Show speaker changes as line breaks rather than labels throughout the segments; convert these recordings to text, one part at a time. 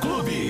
Clube.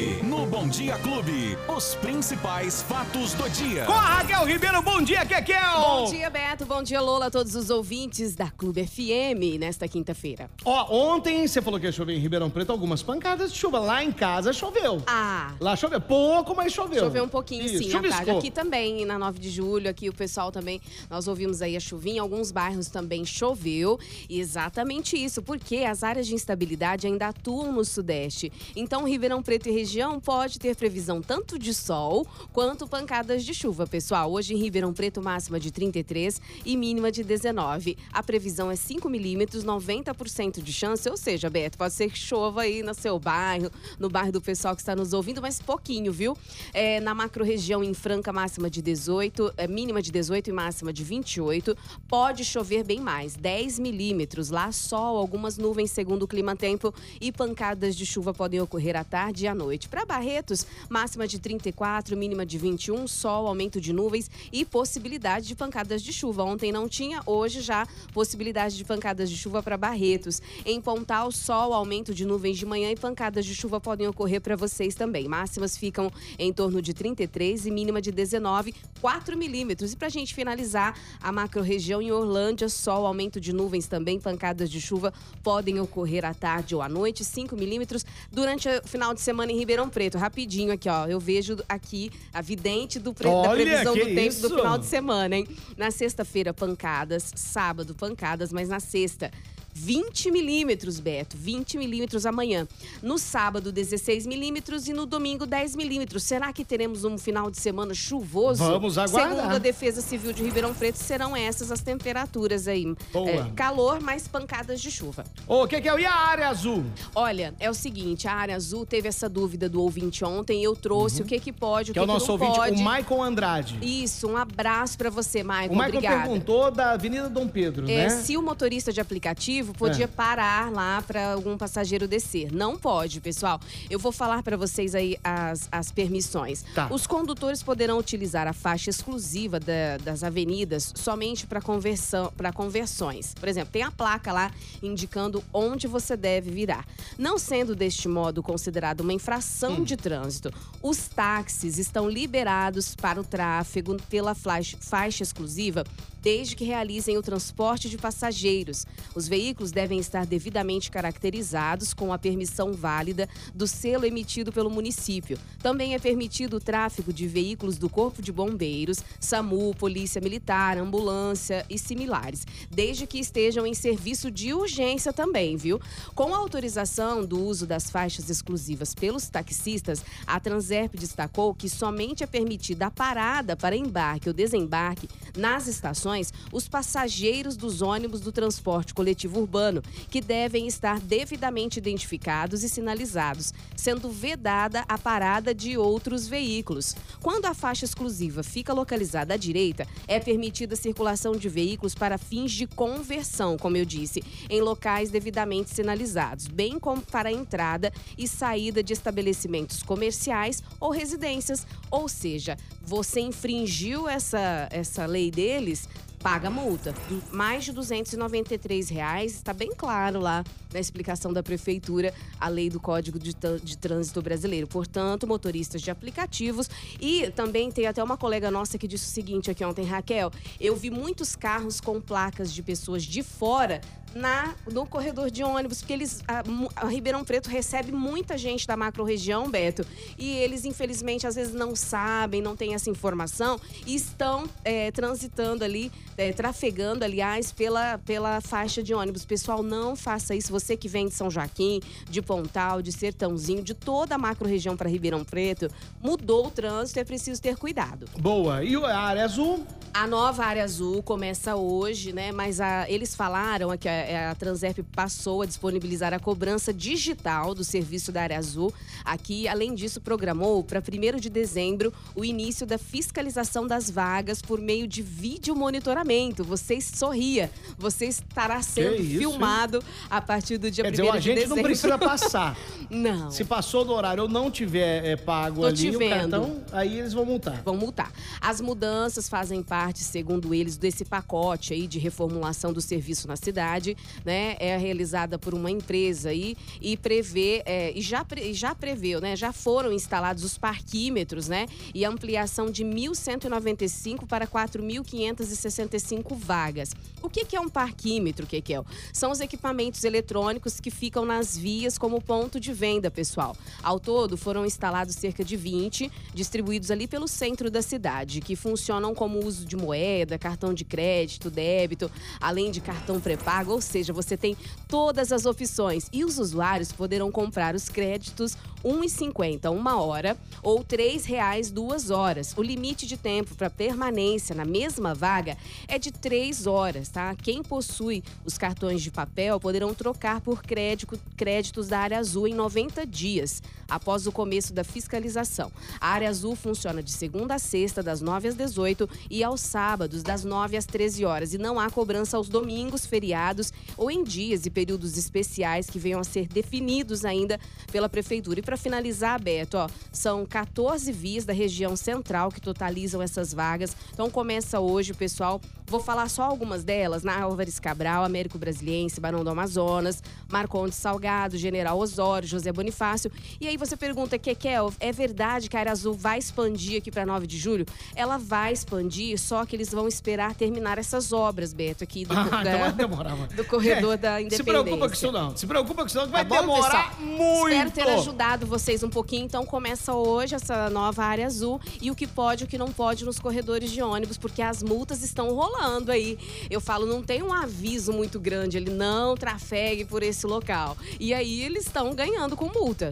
Bom Dia Clube, os principais fatos do dia.
Com a Raquel Ribeiro, bom dia, Kekel!
Bom dia, Beto. Bom dia, Lola, a todos os ouvintes da Clube FM nesta quinta-feira.
Ó, ontem você falou que ia chover em Ribeirão Preto, algumas pancadas de chuva. Lá em casa choveu.
Ah,
Lá choveu pouco, mas choveu.
Choveu um pouquinho,
Isso,
sim, à tarde.
chuviscou.
Aqui também, na 9 de julho, aqui o pessoal também, nós ouvimos aí a chuvinha, em alguns bairros também choveu. E exatamente isso, porque as áreas de instabilidade ainda atuam no sudeste. Então, Ribeirão Preto e região pode ter previsão tanto de sol quanto pancadas de chuva, pessoal. Hoje em Ribeirão Preto, máxima de 33 e mínima de 19. A previsão é 5 milímetros, 90% de chance, ou seja, Beto, pode ser que chova aí no seu bairro, no bairro do pessoal que está nos ouvindo, mas pouquinho, viu? É, na macro-região em Franca, máxima de 18, é, mínima de 18 e máxima de 28. Pode chover bem mais, 10 milímetros. Lá, sol, algumas nuvens, segundo o clima tempo, e pancadas de chuva podem ocorrer à tarde e à noite. Para Barretos, máxima de 34, mínima de 21, sol, aumento de nuvens e possibilidade de pancadas de chuva. Ontem não tinha, hoje já possibilidade de pancadas de chuva para Barretos. Em Pontal, sol, aumento de nuvens de manhã e pancadas de chuva podem ocorrer para vocês também. Máximas ficam em torno de 33 e mínima de 19, 4 milímetros. E para a gente finalizar, a macro-região em Orlândia, sol, aumento de nuvens também, pancadas de chuva podem ocorrer à tarde ou à noite, 5 milímetros. Durante o final de semana em Ribeirão Preto, rapidinho aqui, ó, eu vejo aqui a vidente do pre- da
Olha,
previsão
que
do tempo
isso!
do final de semana, hein? Na sexta-feira, pancadas, sábado, pancadas, mas na sexta. 20 milímetros, Beto. 20 milímetros amanhã. No sábado, 16 milímetros e no domingo, 10 milímetros. Será que teremos um final de semana chuvoso?
Vamos aguardar.
Segundo a Defesa Civil de Ribeirão Preto, serão essas as temperaturas aí.
Boa.
É, calor, mais pancadas de chuva.
Ô, Kekel, e a área azul?
Olha, é o seguinte, a área azul teve essa dúvida do ouvinte ontem, eu trouxe o que que pode, o
Uhum. Que
que,
é o
que
nosso ouvinte,
pode.
o Maicon Andrade.
Isso, um abraço pra você, Maicon.
O Maicon perguntou da Avenida Dom Pedro,
É,
né?
se o motorista de aplicativo podia
É.
parar lá para algum passageiro descer. Não pode, pessoal. Eu vou falar para vocês aí as, as permissões.
Tá.
Os condutores poderão utilizar a faixa exclusiva da- das avenidas somente para conversão, para conversões. Por exemplo, tem a placa lá indicando onde você deve virar. Não sendo deste modo considerado uma infração de trânsito, os táxis estão liberados para o tráfego pela faixa, faixa exclusiva desde que realizem o transporte de passageiros. Os veículos devem estar devidamente caracterizados com a permissão válida do selo emitido pelo município. Também é permitido o tráfego de veículos do Corpo de Bombeiros, SAMU, Polícia Militar, ambulância e similares, desde que estejam em serviço de urgência também, viu? Com a autorização do uso das faixas exclusivas pelos taxistas, a Transerp destacou que somente é permitida a parada para embarque ou desembarque nas estações os passageiros dos ônibus do transporte coletivo urbano, que devem estar devidamente identificados e sinalizados, sendo vedada a parada de outros veículos. Quando a faixa exclusiva fica localizada à direita, é permitida a circulação de veículos para fins de conversão, como eu disse, em locais devidamente sinalizados, bem como para a entrada e saída de estabelecimentos comerciais ou residências. Ou seja, você infringiu essa, essa lei deles, paga multa. Mais de 293 reais, está bem claro lá na explicação da prefeitura, a lei do Código de, de Trânsito Brasileiro. Portanto, motoristas de aplicativos e também tem até uma colega nossa que disse o seguinte aqui ontem, Raquel, eu vi muitos carros com placas de pessoas de fora na no corredor de ônibus, porque eles a, a Ribeirão Preto recebe muita gente da macro-região, Beto, e eles infelizmente às vezes não sabem, não têm essa informação e estão é, transitando ali, é, trafegando, aliás, pela, pela faixa de ônibus. Pessoal, não faça isso. Você que vem de São Joaquim, de Pontal, de Sertãozinho, de toda a macro-região para Ribeirão Preto, mudou o trânsito, é preciso ter cuidado.
Boa. E a área azul?
A nova área azul começa hoje, né? Mas a- eles falaram que a, a Transerp passou a disponibilizar a cobrança digital do serviço da área azul. Aqui, além disso, programou para 1 de dezembro o início da fiscalização das vagas por meio de vídeo monitoramento. Você sorria, você estará sendo
isso, hein?
filmado a partir do dia
Quer
1
dizer, o
de
agente
dezembro.
não precisa passar.
Não.
Se passou do horário ou não tiver é, pago
Tô
ali o cartão, aí eles vão multar.
vão multar. As mudanças fazem parte, segundo eles, desse pacote aí de reformulação do serviço na cidade, né? É realizada por uma empresa aí e prevê é, e já pre- já preveu, né? Já foram instalados os parquímetros, né? E ampliação de 1.195 para 4.565 vagas. O que, que é um parquímetro, Kekel? São os equipamentos eletrônicos que ficam nas vias como ponto de venda, pessoal. Ao todo, foram instalados cerca de 20, distribuídos ali pelo centro da cidade, que funcionam como uso de moeda, cartão de crédito, débito, além de cartão pré-pago, ou seja, você tem todas as opções. E os usuários poderão comprar os créditos R$ 1,50 uma hora ou R$ 3,00 duas horas. O limite de tempo para permanência na mesma vaga é de três horas, tá? Quem possui os cartões de papel poderão trocar por crédito, créditos da área azul em 90 dias, após o começo da fiscalização. A área azul funciona de segunda a sexta, das 9 às 18 e aos sábados, das 9 às 13 horas. E não há cobrança aos domingos, feriados ou em dias e períodos especiais que venham a ser definidos ainda pela Prefeitura. E para finalizar, Beto, ó, são 14 vias da região central que totalizam essas vagas. Então começa hoje, pessoal. Vou falar só algumas delas, na Álvares Cabral, Américo Brasiliense, Barão do Amazonas, Marcondes Salgado, General Osório, José Bonifácio. E aí você pergunta, Kekel, é verdade que a Área Azul vai expandir aqui para 9 de julho? Ela vai expandir, só que eles vão esperar terminar essas obras, Beto, aqui do,
Ah,
da-
então mano.
do corredor
É,
da
Se
Independência.
preocupa com isso não. Se preocupa com isso não, que vai
Tá bom,
demorar
pessoal?
muito.
Espero ter ajudado vocês um pouquinho. Então começa hoje essa nova área azul e o que pode e o que não pode nos corredores de ônibus, porque as multas estão rolando aí. Eu falo, não tem um aviso muito grande, ele não trafegue por esse local. E aí eles estão ganhando com multa.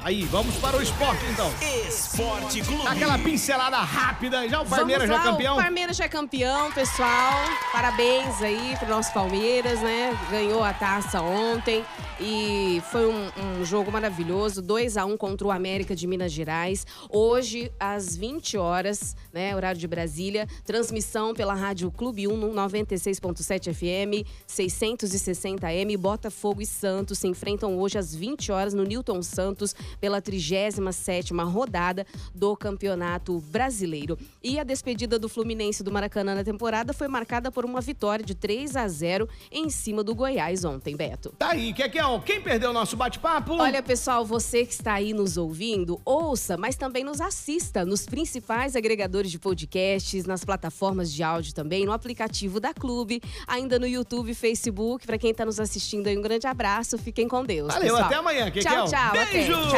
Aí, vamos para o esporte então.
Esporte Clube.
Aquela pincelada rápida. Já o Palmeiras já é campeão?
O Palmeiras já é campeão, pessoal. Parabéns aí pro nosso Palmeiras, né? Ganhou a taça ontem e foi um, um jogo maravilhoso. 2 a 1 contra o América de Minas Gerais. Hoje, às 20 horas, né? Horário de Brasília. Transmissão pela Rádio Clube 1 no 96.7 FM, 660M. Botafogo e Santos se enfrentam hoje às 20 horas no Newton Santos pela 37ª rodada do Campeonato Brasileiro. E a despedida do Fluminense do Maracanã na temporada foi marcada por uma vitória de 3 a 0 em cima do Goiás ontem, Beto.
Tá aí, Kekel. Quem perdeu o nosso bate-papo?
Olha, pessoal, você que está aí nos ouvindo, ouça, mas também nos assista nos principais agregadores de podcasts, nas plataformas de áudio também, no aplicativo da Clube, ainda no YouTube, Facebook. Para quem está nos assistindo aí, um grande abraço. Fiquem com Deus.
Valeu,
pessoal.
até amanhã, Kekel.
Tchau, tchau. até.
Beijo!
Tchau.